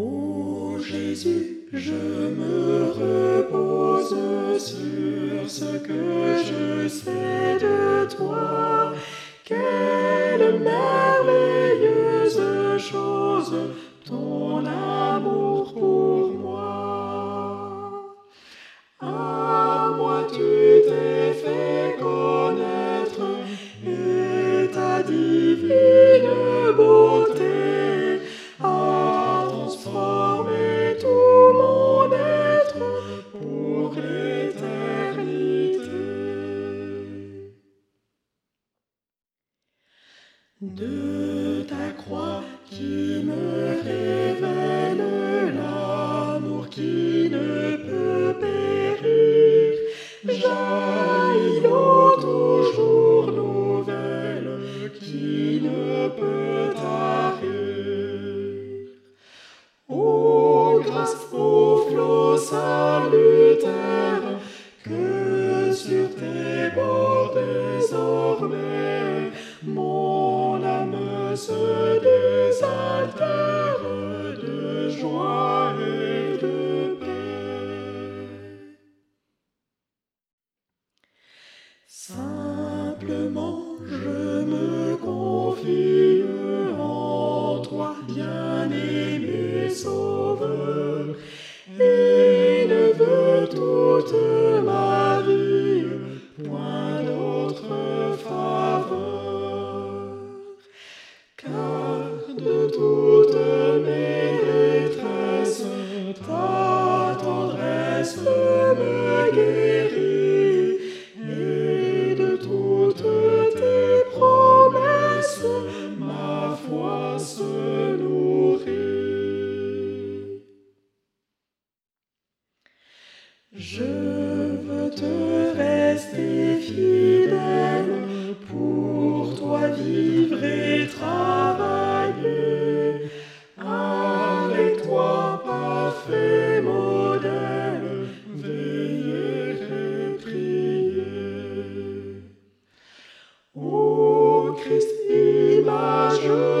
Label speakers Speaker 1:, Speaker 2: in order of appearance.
Speaker 1: Ô Jésus, je me repose sur ce que je sais de toi. Quelle merveilleuse chose ton amour pour moi. À moi tu t'es fait connaître et ta divine De ta croix qui me révèle l'amour qui ne peut périr, jaillit toujours nouvelle qui ne peut Je me confie en toi, bien-aimé Sauveur, et ne veux toute ma vie point d'autre faveur. Car de toutes mes détresses, ta tendresse me guérit, Je veux te rester fidèle, pour toi vivre et travailler, avec toi parfait modèle, veiller et prier. Ô Christ, image